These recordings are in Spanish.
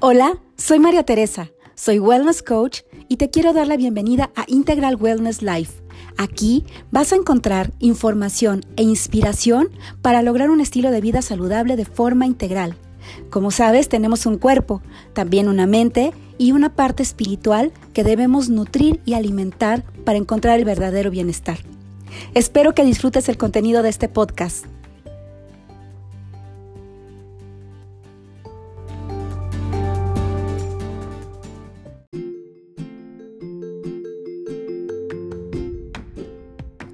Hola, soy María Teresa, soy Wellness Coach y te quiero dar la bienvenida a Integral Wellness Life. Aquí vas a encontrar información e inspiración para lograr un estilo de vida saludable de forma integral. Como sabes, tenemos un cuerpo, también una mente y una parte espiritual que debemos nutrir y alimentar para encontrar el verdadero bienestar. Espero que disfrutes el contenido de este podcast.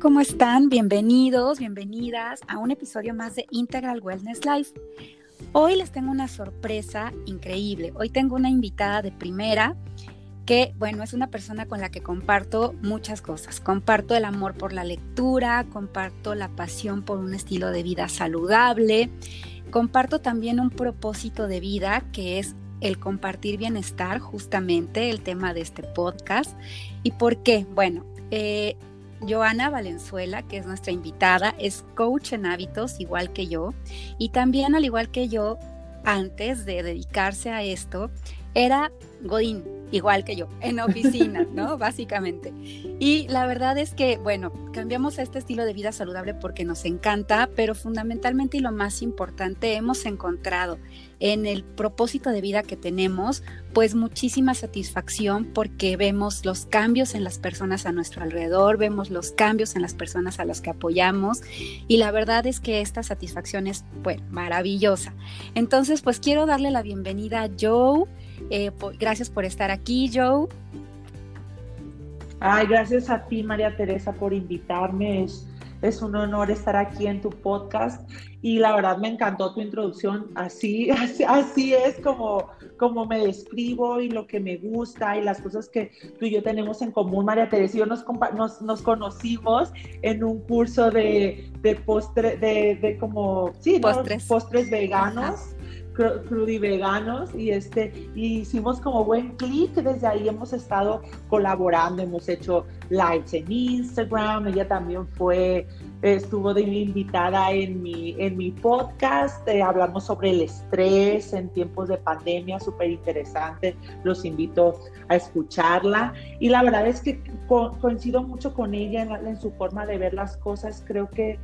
¿Cómo están? Bienvenidos, bienvenidas a un episodio más de Integral Wellness Life. Hoy les tengo una sorpresa increíble. Hoy tengo una invitada de primera que, bueno, es una persona con la que comparto muchas cosas. Comparto el amor por la lectura, comparto la pasión por un estilo de vida saludable, comparto también un propósito de vida que es el compartir bienestar, justamente el tema de este podcast. ¿Y por qué? Bueno, eh, Joana Valenzuela, que es nuestra invitada, es coach en hábitos igual que yo. Y también al igual que yo, antes de dedicarse a esto, era Godín, igual que yo, en oficina, ¿no? Básicamente. Y la verdad es que, bueno, cambiamos a este estilo de vida saludable porque nos encanta, pero fundamentalmente y lo más importante, hemos encontrado en el propósito de vida que tenemos, pues muchísima satisfacción porque vemos los cambios en las personas a nuestro alrededor, vemos los cambios en las personas a las que apoyamos y la verdad es que esta satisfacción es, bueno, maravillosa. Entonces, pues quiero darle la bienvenida a Joe. Eh, gracias por estar aquí, Joe. Ay, gracias a ti, María Teresa, por invitarme. Es, es un honor estar aquí en tu podcast y la verdad me encantó tu introducción. Así, así, es como, como me describo y lo que me gusta y las cosas que tú y yo tenemos en común. María Teresa y yo nos, nos, nos conocimos en un curso de, de postre, de, de como, sí, postres, postres veganos veganos y este y hicimos como buen clic desde ahí hemos estado colaborando hemos hecho lives en Instagram ella también fue estuvo de invitada en mi en mi podcast eh, hablamos sobre el estrés en tiempos de pandemia súper interesante los invito a escucharla. Y la verdad es que coincido mucho con ella en su forma de ver las cosas creo que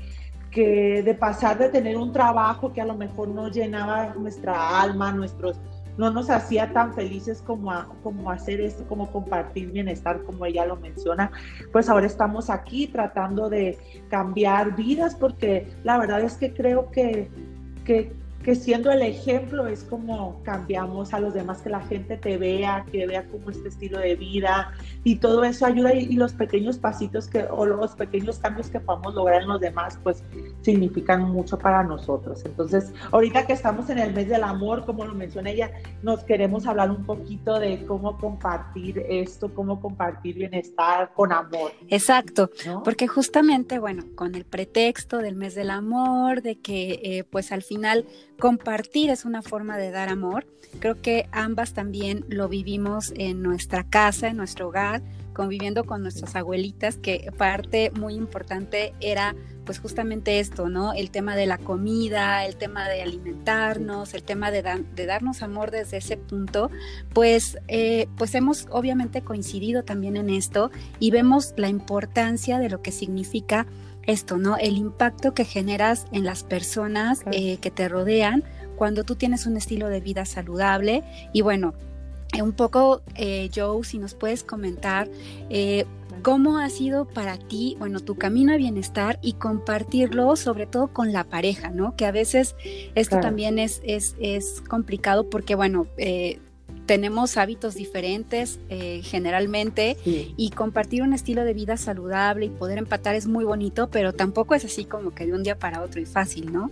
que de pasar de tener un trabajo que a lo mejor no llenaba nuestra alma, nuestros, no nos hacía tan felices como, como hacer esto, como compartir bienestar, como ella lo menciona, pues ahora estamos aquí tratando de cambiar vidas, porque la verdad es que creo que, que que siendo el ejemplo es como cambiamos a los demás, que la gente te vea, que vea como este estilo de vida y todo eso ayuda y, los pequeños pasitos que o los pequeños cambios que podamos lograr en los demás pues significan mucho para nosotros. Entonces, ahorita que estamos en el mes del amor, como lo menciona ella, nos queremos hablar un poquito de cómo compartir esto, cómo compartir bienestar con amor. Exacto, porque justamente, bueno, con el pretexto del mes del amor, de que eh, pues al final compartir es una forma de dar amor. Creo que ambas también lo vivimos en nuestra casa, en nuestro hogar, conviviendo con nuestras abuelitas, que parte muy importante era pues justamente esto, ¿no? El tema de la comida, el tema de alimentarnos, el tema de, de darnos amor desde ese punto, pues, eh, pues hemos obviamente coincidido también en esto y vemos la importancia de lo que significa esto, ¿no? El impacto que generas en las personas eh, que te rodean cuando tú tienes un estilo de vida saludable. Y bueno, eh, un poco, eh, Joe, si nos puedes comentar cómo ha sido para ti, bueno, tu camino a bienestar y compartirlo sobre todo con la pareja, ¿no? Que a veces esto también es, es, es, complicado porque, bueno, tenemos hábitos diferentes eh, generalmente y compartir un estilo de vida saludable y poder empatar es muy bonito, pero tampoco es así como que de un día para otro y fácil, ¿no?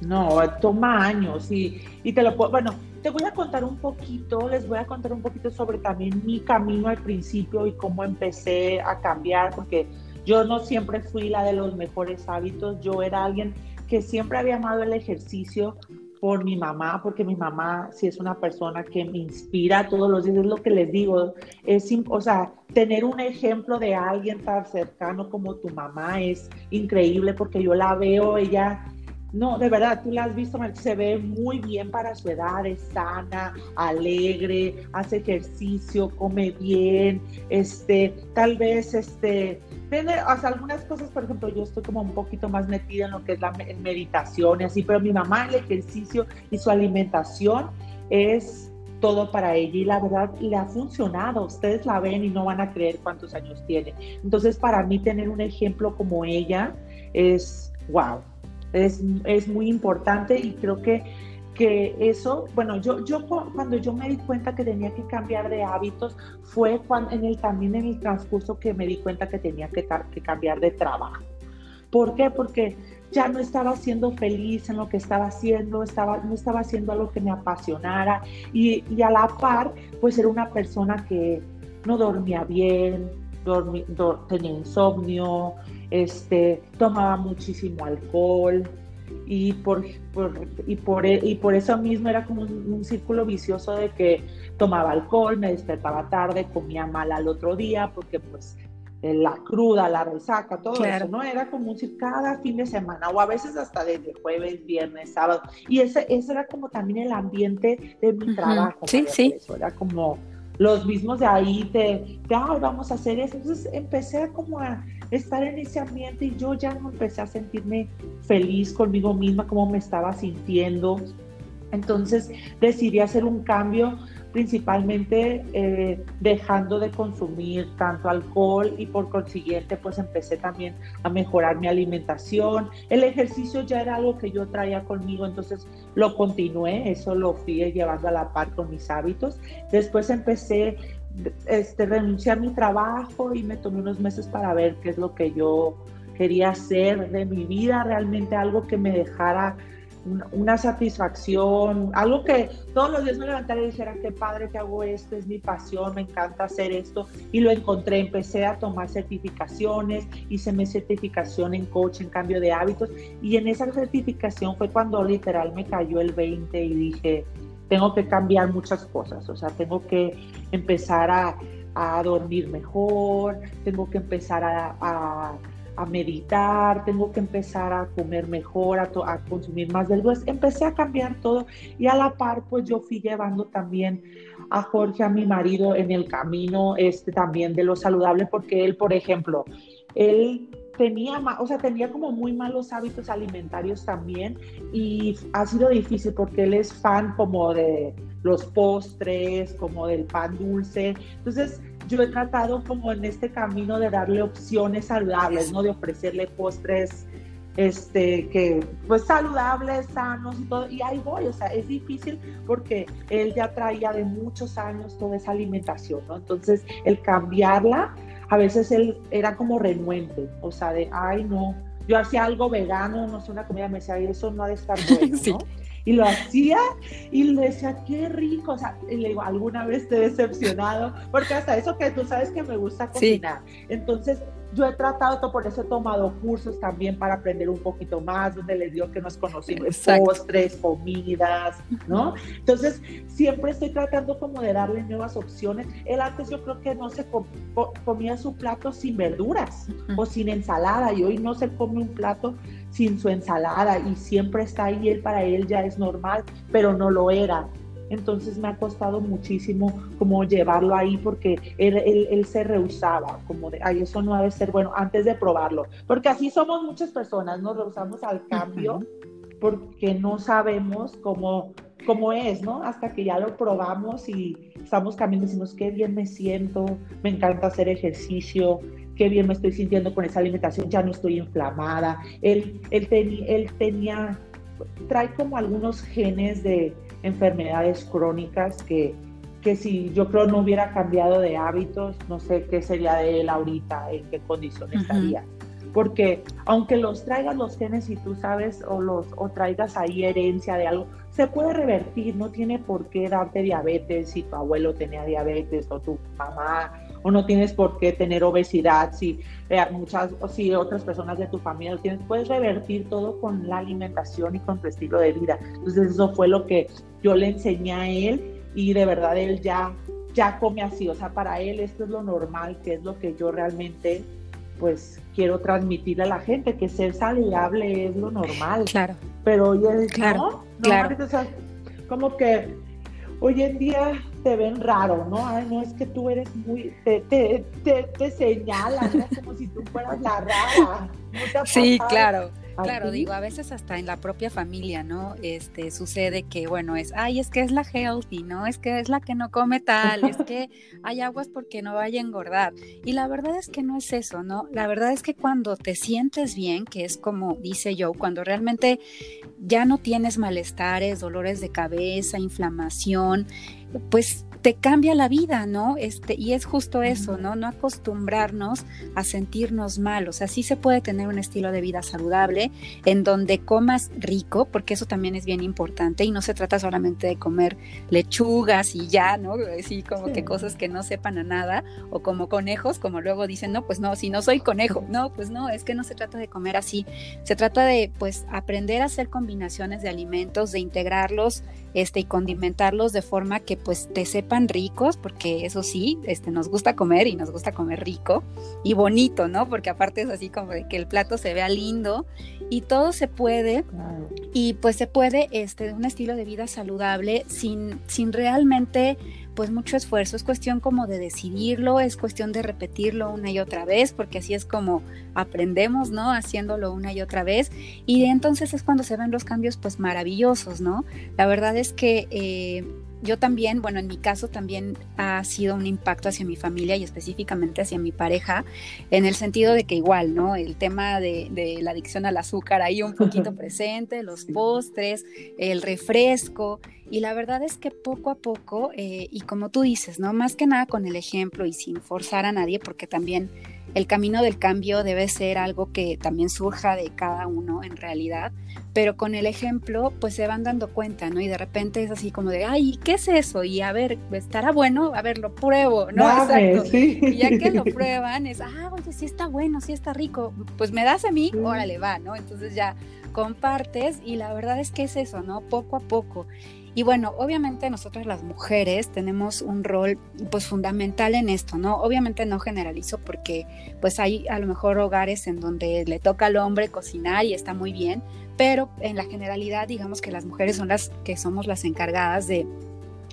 No, toma años y, y te lo puedo, bueno, te voy a contar un poquito, les voy a contar un poquito sobre también mi camino al principio y cómo empecé a cambiar, porque yo no siempre fui la de los mejores hábitos, yo era alguien que siempre había amado el ejercicio, por mi mamá, porque mi mamá sí es una persona que me inspira todos los días, es lo que les digo, es, o sea, tener un ejemplo de alguien tan cercano como tu mamá es increíble porque yo la veo, ella no, de verdad, tú la has visto, se ve muy bien para su edad, es sana, alegre, hace ejercicio, come bien, este, tal vez, este, tiene algunas cosas, por ejemplo, yo estoy como un poquito más metida en lo que es la meditación y así, pero mi mamá, el ejercicio y su alimentación es todo para ella y la verdad le ha funcionado. Ustedes la ven y no van a creer cuántos años tiene. Entonces, para mí tener un ejemplo como ella es wow es, es muy importante y creo que, que eso, bueno, yo, yo cuando yo me di cuenta que tenía que cambiar de hábitos fue cuando, en el, también en el transcurso que me di cuenta que tenía que, cambiar de trabajo. ¿Por qué? Porque ya no estaba siendo feliz en lo que estaba haciendo, estaba, no estaba haciendo algo que me apasionara y, y a la par, pues era una persona que no dormía bien, tenía insomnio, este, tomaba muchísimo alcohol y por, y, por, y por eso mismo era como un, círculo vicioso de que tomaba alcohol, me despertaba tarde, comía mal al otro día porque pues eh, la cruda, la resaca, todo eso, ¿no? Era como un cada fin de semana o a veces hasta desde jueves, viernes, sábado. Y ese, ese era como también el ambiente de mi trabajo. Sí, sí. Eso era como los mismos de ahí te, vamos a hacer eso. Entonces empecé a como a estar en ese ambiente y yo ya no empecé a sentirme feliz conmigo misma, como me estaba sintiendo. Entonces decidí hacer un cambio principalmente eh, dejando de consumir tanto alcohol y por consiguiente pues empecé también a mejorar mi alimentación. El ejercicio ya era algo que yo traía conmigo, entonces lo continué, eso lo fui llevando a la par con mis hábitos. Después empecé este, renuncié a mi trabajo y me tomé unos meses para ver qué es lo que yo quería hacer de mi vida, realmente algo que me dejara una, satisfacción, algo que todos los días me levantara y dijera, qué padre que hago esto, es mi pasión, me encanta hacer esto. Y lo encontré, empecé a tomar certificaciones, hice mi certificación en coach, en cambio de hábitos. Y en esa certificación fue cuando literal me cayó el 20 y dije, tengo que cambiar muchas cosas, o sea, tengo que empezar a, a dormir mejor, tengo que empezar a a meditar, tengo que empezar a comer mejor, a, a, consumir más verduras. Empecé a cambiar todo y a la par pues yo fui llevando también a Jorge, a mi marido, en el camino este también de lo saludable porque él, por ejemplo, él tenía, o sea, tenía como muy malos hábitos alimentarios también y ha sido difícil porque él es fan como de los postres, como del pan dulce. Entonces, yo he tratado como en este camino de darle opciones saludables, ¿no? De ofrecerle postres este, que pues saludables, sanos y todo, y ahí voy, o sea, es difícil porque él ya traía de muchos años toda esa alimentación, ¿no? Entonces, el cambiarla, a veces él era como renuente, o sea, de, ay, no, yo hacía algo vegano, no sé, una comida, me decía, eso no ha de estar bueno, ¿no? Y lo hacía y le decía, qué rico, o sea, y le digo, alguna vez te he decepcionado, porque hasta eso que tú sabes que me gusta cocinar. Entonces, yo he tratado, por eso he tomado cursos también para aprender un poquito más, donde les digo que nos conocimos postres, comidas, ¿no? Entonces, siempre estoy tratando como de darle nuevas opciones. Él antes yo creo que no se comía su plato sin verduras o sin ensalada y hoy no se come un plato sin su ensalada y siempre está ahí, él para él ya es normal, pero no lo era. Entonces me ha costado muchísimo como llevarlo ahí porque él, él, se rehusaba, como de, ay, eso no debe ser bueno, antes de probarlo. Porque así somos muchas personas, nos rehusamos al cambio porque no sabemos cómo, cómo es, ¿no? Hasta que ya lo probamos y estamos cambiando, decimos, qué bien me siento, me encanta hacer ejercicio, qué bien me estoy sintiendo con esa alimentación, ya no estoy inflamada. Él, él, él tenía, trae como algunos genes de enfermedades crónicas que, que si yo creo no hubiera cambiado de hábitos, no sé qué sería de él ahorita, en qué condición estaría. Porque aunque los traigas los genes y tú sabes o los o traigas ahí herencia de algo, se puede revertir, no tiene por qué darte diabetes si tu abuelo tenía diabetes o tu mamá o no tienes por qué tener obesidad si eh, muchas o si otras personas de tu familia lo tienes, puedes revertir todo con la alimentación y con tu estilo de vida. Entonces eso fue lo que yo le enseñé a él y de verdad él ya ya come así, o sea, para él esto es lo normal, que es lo que yo realmente pues quiero transmitirle a la gente que ser saludable es lo normal. Claro. Pero hoy es, claro, ¿no? claro. como que hoy en día te ven raro, ¿no? Ay, no, es que tú eres muy, te, te, te, señalan, ¿no? Como si tú fueras la rara. sí, claro. Claro, digo, a veces hasta en la propia familia, ¿no? Este sucede que, bueno, es, ay, es que es la healthy, ¿no? Es que es la que no come tal, es que hay aguas porque no vaya a engordar. Y la verdad es que no es eso, ¿no? La verdad es que cuando te sientes bien, que es como dice yo, cuando realmente ya no tienes malestares, dolores de cabeza, inflamación, pues te cambia la vida, ¿no? Este, y es justo eso, ¿no? No acostumbrarnos a sentirnos mal. O sea, sí se puede tener un estilo de vida saludable en donde comas rico, porque eso también es bien importante y no se trata solamente de comer lechugas y ya, ¿no? Así como que cosas que no sepan a nada o como conejos, como luego dicen, no, pues no, si no soy conejo, no, pues no, es que no se trata de comer así. Se trata de, pues, aprender a hacer combinaciones de alimentos, de integrarlos este, y condimentarlos de forma que pues te sepan ricos, porque eso sí, este, nos gusta comer y nos gusta comer rico y bonito, ¿no? Porque aparte es así como de que el plato se vea lindo y todo se puede y pues se puede este, de un estilo de vida saludable sin, sin realmente pues mucho esfuerzo, es cuestión como de decidirlo, es cuestión de repetirlo una y otra vez, porque así es como aprendemos, ¿no? Haciéndolo una y otra vez, y entonces es cuando se ven los cambios pues maravillosos, ¿no? La verdad es que... Eh, yo también, bueno, en mi caso también ha sido un impacto hacia mi familia y específicamente hacia mi pareja, en el sentido de que igual, ¿no? El tema de, de la adicción al azúcar ahí un poquito presente, los postres, el refresco, y la verdad es que poco a poco, eh, y como tú dices, ¿no? Más que nada con el ejemplo y sin forzar a nadie, porque también el camino del cambio debe ser algo que también surja de cada uno en realidad, pero con el ejemplo pues se van dando cuenta, ¿no? Y de repente es así como de, ay, ¿qué es eso? Y a ver, ¿estará bueno? A ver, lo pruebo, ¿no? Exacto. Y ya que lo prueban es, ah, oye, sí está bueno, sí está rico, pues me das a mí, órale, va, ¿no? Entonces ya compartes y la verdad es que es eso, ¿no? Poco a poco. Y bueno, obviamente nosotros las mujeres tenemos un rol pues fundamental en esto, ¿no? Obviamente no generalizo porque pues hay a lo mejor hogares en donde le toca al hombre cocinar y está muy bien, pero en la generalidad digamos que las mujeres son las que somos las encargadas de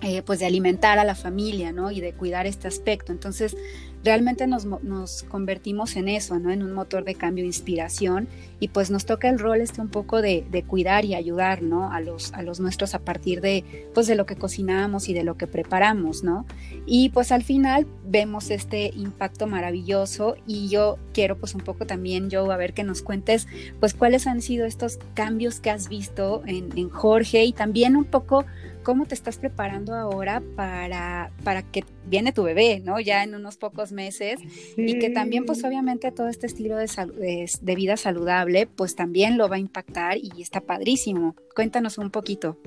eh, pues de alimentar a la familia, ¿no? Y de cuidar este aspecto. Entonces, realmente nos, nos, convertimos en eso, ¿no? En un motor de cambio, inspiración, y pues nos toca el rol este un poco de, de, cuidar y ayudar, ¿no? A los, a los nuestros a partir de, pues de lo que cocinamos y de lo que preparamos, ¿no? Y pues al final vemos este impacto maravilloso y yo quiero pues un poco también, Joe, a ver que nos cuentes, pues cuáles han sido estos cambios que has visto en, en Jorge y también un poco cómo te estás preparando ahora para, para que viene tu bebé, ¿no? Ya en unos pocos meses y que también pues obviamente todo este estilo de, de, vida saludable pues también lo va a impactar y está padrísimo. Cuéntanos un poquito.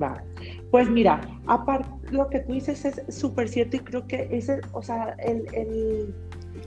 Va. Pues mira, aparte lo que tú dices es súper cierto y creo que ese, o sea, el,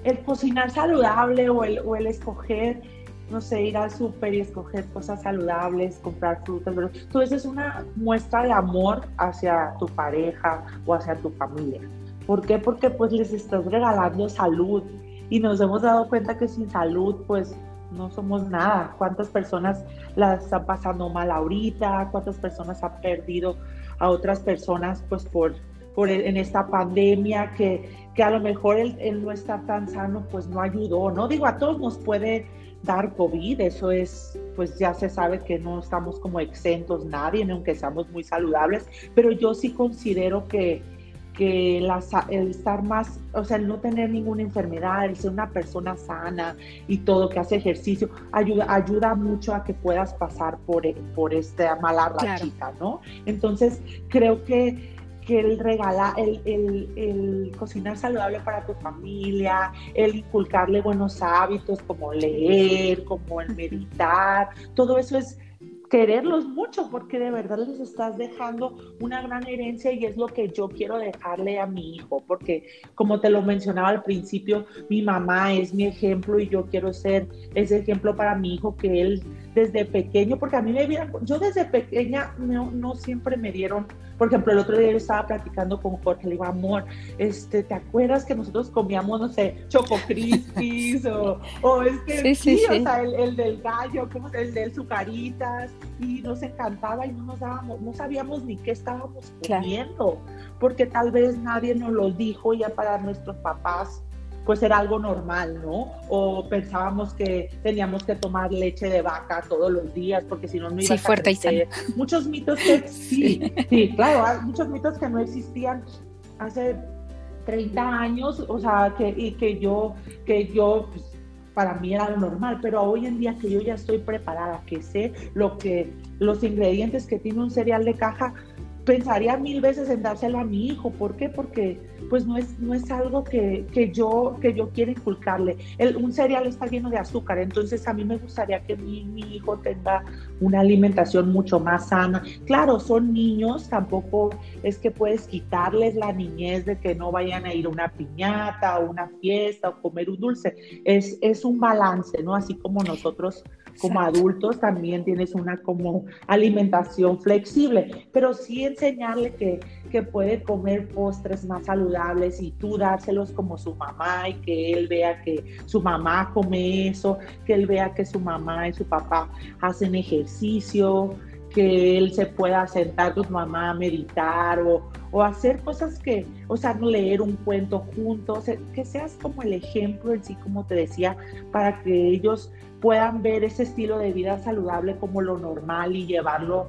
el, cocinar saludable o el, o el escoger no sé, ir al súper y escoger cosas saludables, comprar frutas, pero eso es una muestra de amor hacia tu pareja o hacia tu familia. ¿Por qué? Porque pues les estás regalando salud y nos hemos dado cuenta que sin salud pues no somos nada. ¿Cuántas personas las están pasando mal ahorita? ¿Cuántas personas han perdido a otras personas pues por, por en esta pandemia que, que a lo mejor el, el, no estar tan sano pues no ayudó, ¿no? Digo, a todos nos puede dar COVID, eso es, pues ya se sabe que no estamos como exentos nadie, aunque seamos muy saludables, pero yo sí considero que, que el estar más, o sea, el no tener ninguna enfermedad, el ser una persona sana y todo, que hace ejercicio, ayuda, ayuda mucho a que puedas pasar por, por esta mala rachita, ¿no? Entonces, creo que que el regalar, el, el, cocinar saludable para tu familia, el inculcarle buenos hábitos como leer, como el meditar, todo eso es quererlos mucho porque de verdad les estás dejando una gran herencia y es lo que yo quiero dejarle a mi hijo, porque como te lo mencionaba al principio, mi mamá es mi ejemplo y yo quiero ser ese ejemplo para mi hijo que él desde pequeño, porque a mí me vieron, yo desde pequeña no, no siempre me dieron, por ejemplo, el otro día yo estaba platicando con Jorge, le digo, amor, este, ¿te acuerdas que nosotros comíamos, no sé, choco crispis o, o este, sí, o sea, el, el, del gallo, como el de sucaritas, y nos encantaba y no nos dábamos, no sabíamos ni qué estábamos comiendo, porque tal vez nadie nos lo dijo ya para nuestros papás pues era algo normal, ¿no? O pensábamos que teníamos que tomar leche de vaca todos los días porque si no no iba sí, fuerte Y muchos mitos que sí, sí, claro, muchos mitos que no existían hace 30 años, o sea, que, y que yo, que yo, pues, para mí era lo normal, pero hoy en día que yo ya estoy preparada, que sé lo que, los ingredientes que tiene un cereal de caja, pensaría mil veces en dárselo a mi hijo. ¿Por qué? Porque pues no es, no es algo que, que yo, que yo quiera inculcarle. El, un cereal está lleno de azúcar, entonces a mí me gustaría que mi, mi, hijo tenga una alimentación mucho más sana. Claro, son niños, tampoco es que puedes quitarles la niñez de que no vayan a ir a una piñata o una fiesta o comer un dulce. Es, es un balance, ¿no? Así como nosotros como adultos también tienes una como alimentación flexible, pero sí enseñarle que, que puede comer postres más saludables y tú dárselos como su mamá y que él vea que su mamá come eso, que él vea que su mamá y su papá hacen ejercicio, que él se pueda sentar con mamá a meditar o, o, hacer cosas que, o sea, leer un cuento juntos, que seas como el ejemplo en sí, como te decía, para que ellos puedan ver ese estilo de vida saludable como lo normal y llevarlo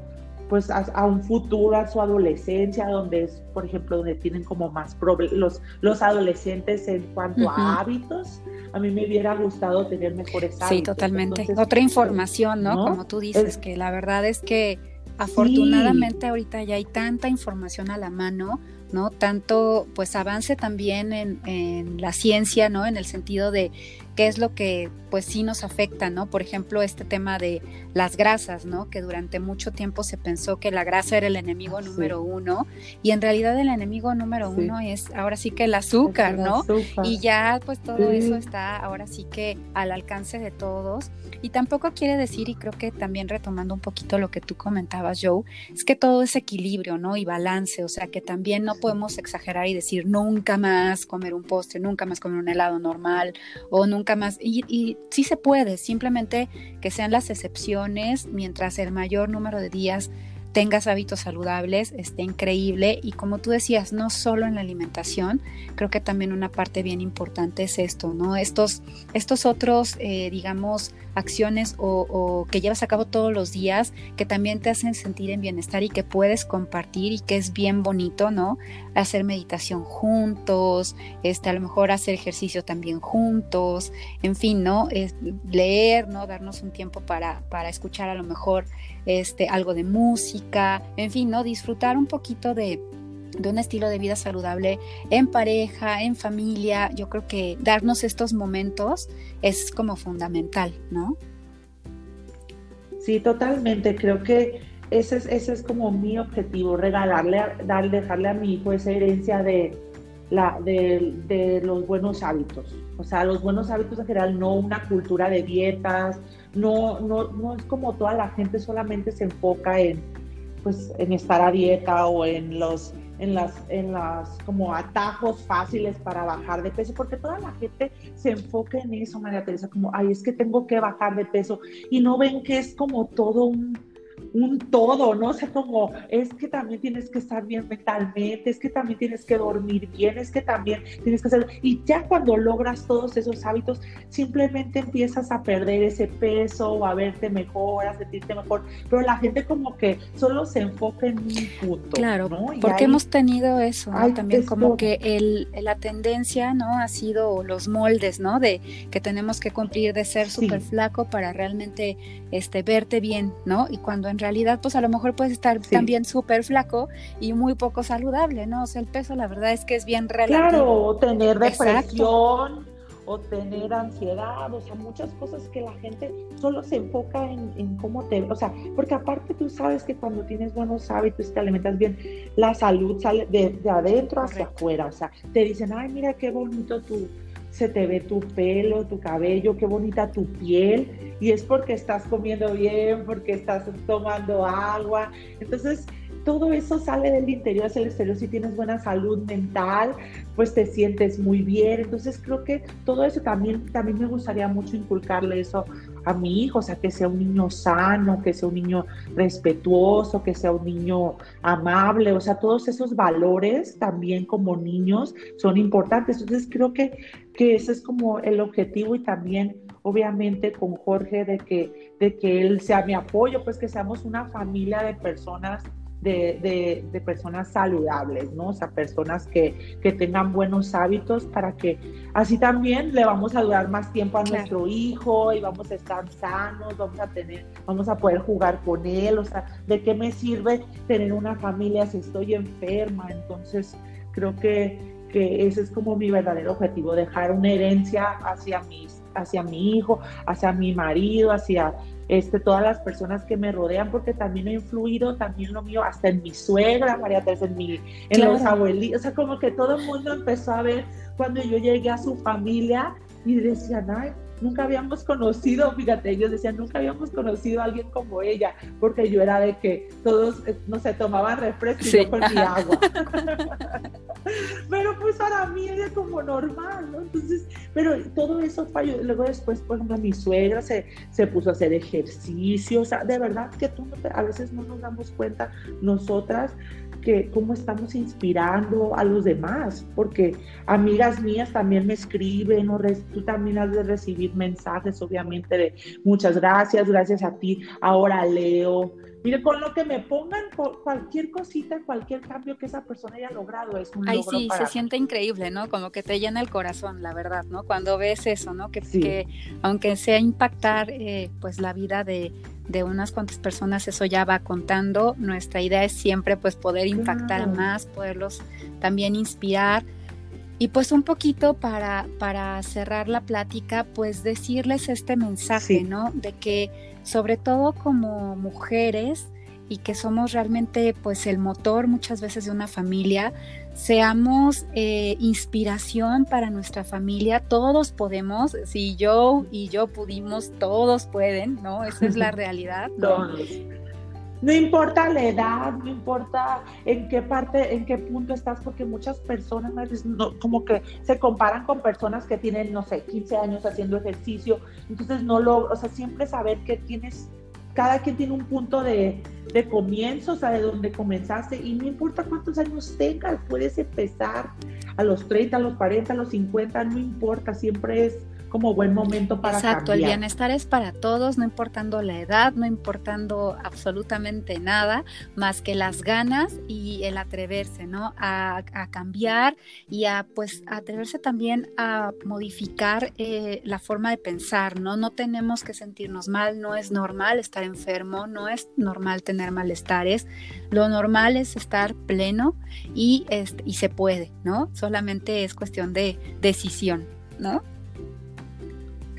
pues a, un futuro, a su adolescencia, donde es, por ejemplo, donde tienen como más problemas los, los adolescentes en cuanto a hábitos. A mí me hubiera gustado tener mejores hábitos. Sí, totalmente. Otra información, ¿no? Como tú dices, que la verdad es que afortunadamente ahorita ya hay tanta información a la mano, ¿no? Tanto pues avance también en, en la ciencia, ¿no? En el sentido de qué es lo que pues sí nos afecta, ¿no? Por ejemplo, este tema de las grasas, ¿no? Que durante mucho tiempo se pensó que la grasa era el enemigo número uno y en realidad el enemigo número uno es ahora sí que el azúcar, ¿no? Y ya pues todo eso está ahora sí que al alcance de todos y tampoco quiere decir, y creo que también retomando un poquito lo que tú comentabas, Joe, es que todo es equilibrio, ¿no? Y balance, o sea que también no podemos exagerar y decir nunca más comer un postre, nunca más comer un helado normal o nunca más. Y, y sí se puede, simplemente que sean las excepciones, mientras el mayor número de días tengas hábitos saludables, esté increíble. Y como tú decías, no solo en la alimentación, creo que también una parte bien importante es esto, ¿no? Estos, estos otros, eh, digamos, acciones o, que llevas a cabo todos los días que también te hacen sentir en bienestar y que puedes compartir y que es bien bonito, ¿no? Hacer meditación juntos, este, a lo mejor hacer ejercicio también juntos, en fin, ¿no? leer, ¿no? Darnos un tiempo para, para escuchar a lo mejor este, algo de música, en fin, ¿no? Disfrutar un poquito de, de un estilo de vida saludable en pareja, en familia, yo creo que darnos estos momentos es como fundamental, ¿no? Sí, totalmente. Creo que ese es, ese es como mi objetivo, regalarle, darle, dejarle a mi hijo esa herencia de, la, de, de, los buenos hábitos. O sea, los buenos hábitos en general, no una cultura de dietas, no, no, no es como toda la gente solamente se enfoca en, pues, en estar a dieta o en los en las, en las como atajos fáciles para bajar de peso, porque toda la gente se enfoca en eso, María Teresa, como, ay, es que tengo que bajar de peso, y no ven que es como todo un, un todo, ¿no? O sea, como es que también tienes que estar bien mentalmente, es que también tienes que dormir bien, es que también tienes que hacer... Y ya cuando logras todos esos hábitos, simplemente empiezas a perder ese peso o a verte mejor, a sentirte mejor, pero la gente como que solo se enfoca en un punto. Claro, porque hemos tenido eso, ¿no? También como que el, la tendencia, ¿no? Ha sido los moldes, ¿no? De que tenemos que cumplir de ser súper flaco para realmente este, verte bien, ¿no? Y cuando en realidad pues a lo mejor puedes estar también súper flaco y muy poco saludable, ¿no? O sea, el peso la verdad es que es bien relativo. Claro, tener depresión o tener ansiedad, o sea, muchas cosas que la gente solo se enfoca en, cómo te, o sea, porque aparte tú sabes que cuando tienes buenos hábitos y te alimentas bien, la salud sale de, adentro hacia afuera, o sea, te dicen, ay, mira qué bonito tu, se te ve tu pelo, tu cabello, qué bonita tu piel, y es porque estás comiendo bien, porque estás tomando agua, entonces todo eso sale del interior hacia el exterior. Si tienes buena salud mental, pues te sientes muy bien. Entonces creo que todo eso también, también me gustaría mucho inculcarle eso a mi hijo, o sea, que sea un niño sano, que sea un niño respetuoso, que sea un niño amable, o sea, todos esos valores también como niños son importantes. Entonces creo que, que ese es como el objetivo y también obviamente con Jorge de que, de que él sea mi apoyo, pues que seamos una familia de personas de, de, personas saludables, ¿no? O sea, personas que, que, tengan buenos hábitos para que así también le vamos a durar más tiempo a nuestro hijo y vamos a estar sanos, vamos a tener, vamos a poder jugar con él, o sea, ¿de qué me sirve tener una familia si estoy enferma? Entonces, creo que, que ese es como mi verdadero objetivo, dejar una herencia hacia mis hacia mi hijo, hacia mi marido, hacia este, todas las personas que me rodean, porque también he influido también lo mío, hasta en mi suegra, María Teresa, en, mi, en los abuelitos, o sea, como que todo el mundo empezó a ver cuando yo llegué a su familia y decían, ay, nunca habíamos conocido, fíjate, ellos decían, nunca habíamos conocido a alguien como ella, porque yo era de que todos, eh, no sé, tomaban refresco y yo con mi agua. pero pues para mí era como normal, ¿no? Entonces, pero todo eso falló. Luego después, por ejemplo, mi suegra se, se puso a hacer ejercicio, o sea, de verdad que tú a veces no nos damos cuenta nosotras que cómo estamos inspirando a los demás, porque amigas mías también me escriben, o tú también has de recibir mensajes, obviamente, de muchas gracias, gracias a ti, ahora leo. Mire, con lo que me pongan, cualquier cosita, cualquier cambio que esa persona haya logrado es un Ay, sí, se siente increíble, ¿no? Como que te llena el corazón, la verdad, ¿no? Cuando ves eso, ¿no? Que, que aunque sea impactar, eh, pues, la vida de, de unas cuantas personas, eso ya va contando. Nuestra idea es siempre pues poder impactar más, poderlos también inspirar. Y pues un poquito para, para cerrar la plática, pues decirles este mensaje, ¿no? De que sobre todo como mujeres y que somos realmente pues el motor muchas veces de una familia, seamos eh, inspiración para nuestra familia, todos podemos, si yo y yo pudimos, todos pueden, ¿no? Esa es la realidad. Todos. No importa la edad, no importa en qué parte, en qué punto estás, porque muchas personas como que se comparan con personas que tienen, no sé, 15 años haciendo ejercicio, entonces no lo, o sea, siempre saber que tienes cada quien tiene un punto de, de comienzo, o sea, de donde comenzaste, y no importa cuántos años tengas, puedes empezar a los 30, a los 40, a los 50, no importa, siempre es como buen momento para Exacto, el bienestar es para todos, no importando la edad, no importando absolutamente nada, más que las ganas y el atreverse, ¿no? A, cambiar y a, pues, atreverse también a modificar eh, la forma de pensar, ¿no? No tenemos que sentirnos mal, no es normal estar enfermo, no es normal tener malestares, lo normal es estar pleno y, este, y se puede, ¿no? Solamente es cuestión de decisión, ¿no?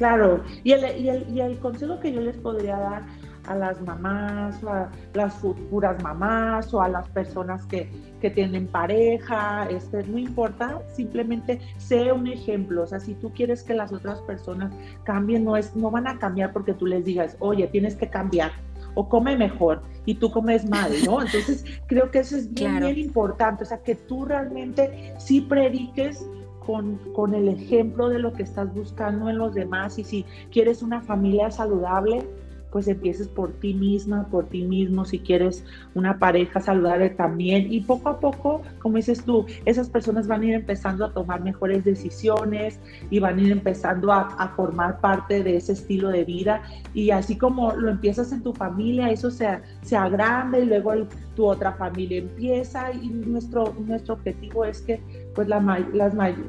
Claro, y el, y, el, y el consejo que yo les podría dar a las mamás, a las futuras mamás o a las personas que, que, tienen pareja, este, no importa, simplemente sé un ejemplo, o sea, si tú quieres que las otras personas cambien, no, es, no van a cambiar porque tú les digas, oye, tienes que cambiar o come mejor y tú comes mal, ¿no? Entonces, creo que eso es bien, bien importante, o sea, que tú realmente sí prediques con, con, el ejemplo de lo que estás buscando en los demás y si quieres una familia saludable, pues empieces por ti misma, por ti mismo, si quieres una pareja saludable también. Y poco a poco, como dices tú, esas personas van a ir empezando a tomar mejores decisiones y van a ir empezando a, formar parte de ese estilo de vida. Y así como lo empiezas en tu familia, eso se, se agranda y luego tu otra familia empieza. Y nuestro, nuestro objetivo es que pues la,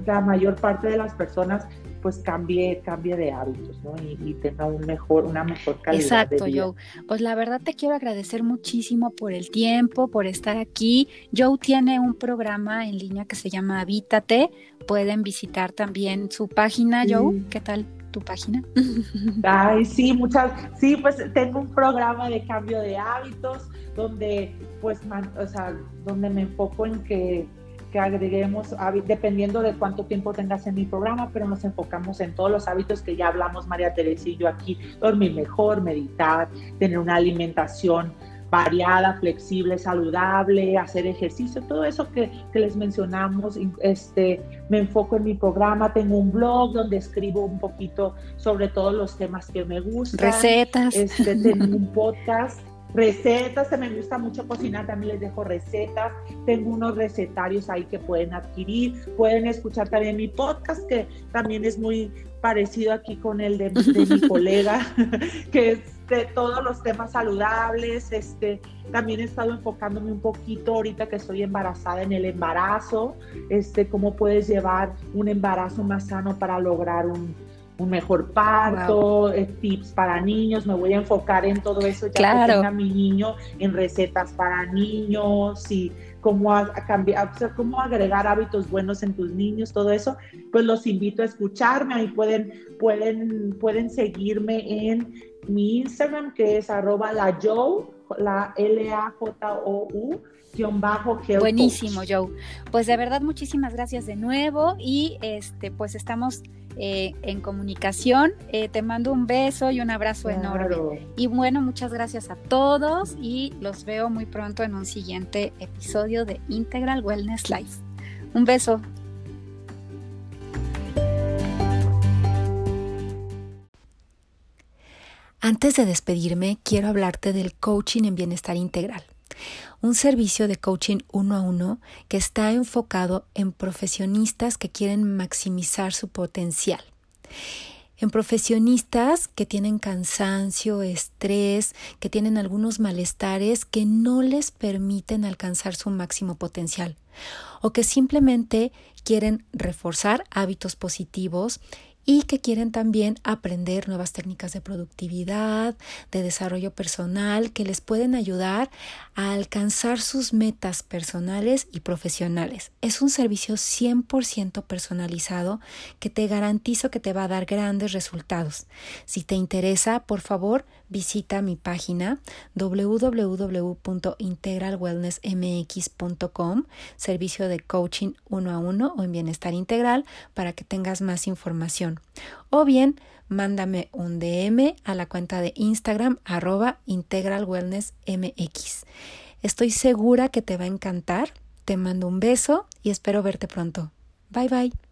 la mayor parte de las personas pues cambie, cambie de hábitos, ¿no? Y, tenga un mejor, una mejor calidad Exacto, de vida. Joe. Pues la verdad te quiero agradecer muchísimo por el tiempo, por estar aquí. Joe tiene un programa en línea que se llama Habítate. Pueden visitar también su página, Joe. ¿Qué tal? tu página? Ay, sí, muchas, sí, pues tengo un programa de cambio de hábitos donde, pues, o sea, donde me enfoco en que que agreguemos, dependiendo de cuánto tiempo tengas en mi programa, pero nos enfocamos en todos los hábitos que ya hablamos María Teresa y yo aquí, dormir mejor, meditar, tener una alimentación variada, flexible, saludable, hacer ejercicio, todo eso que, que, les mencionamos, este, me enfoco en mi programa, tengo un blog donde escribo un poquito sobre todos los temas que me gustan. Recetas. Este, tengo un podcast Recetas, que me gusta mucho cocinar, también les dejo recetas. Tengo unos recetarios ahí que pueden adquirir. Pueden escuchar también mi podcast, que también es muy parecido aquí con el de, mi colega, que es de todos los temas saludables. Este, también he estado enfocándome un poquito ahorita que estoy embarazada en el embarazo, este, cómo puedes llevar un embarazo más sano para lograr un, un mejor parto, tips para niños, me voy a enfocar en todo eso ya que tenga mi niño, en recetas para niños y cómo a, cambiar, cómo agregar hábitos buenos en tus niños, todo eso, pues los invito a escucharme, ahí pueden, pueden, pueden seguirme en mi Instagram que es arroba la Joe, la L-A-J-O-U, bajo Buenísimo, Joe. Pues de verdad, muchísimas gracias de nuevo y este, pues estamos eh, en comunicación. Eh, te mando un beso y un abrazo enorme. Y bueno, muchas gracias a todos y los veo muy pronto en un siguiente episodio de Integral Wellness Life. Un beso. Antes de despedirme, quiero hablarte del coaching en bienestar integral un servicio de coaching uno a uno que está enfocado en profesionistas que quieren maximizar su potencial. En profesionistas que tienen cansancio, estrés, que tienen algunos malestares que no les permiten alcanzar su máximo potencial o que simplemente quieren reforzar hábitos positivos y que quieren también aprender nuevas técnicas de productividad, de desarrollo personal, que les pueden ayudar a alcanzar sus metas personales y profesionales. Es un servicio 100% personalizado que te garantizo que te va a dar grandes resultados. Si te interesa, por favor, visita mi página www.integralwellnessmx.com, servicio de coaching uno a uno o en bienestar integral para que tengas más O bien, mándame un DM a la cuenta de Instagram arroba integralwellnessmx. Estoy segura que te va a encantar. Te mando un beso y espero verte pronto. Bye bye.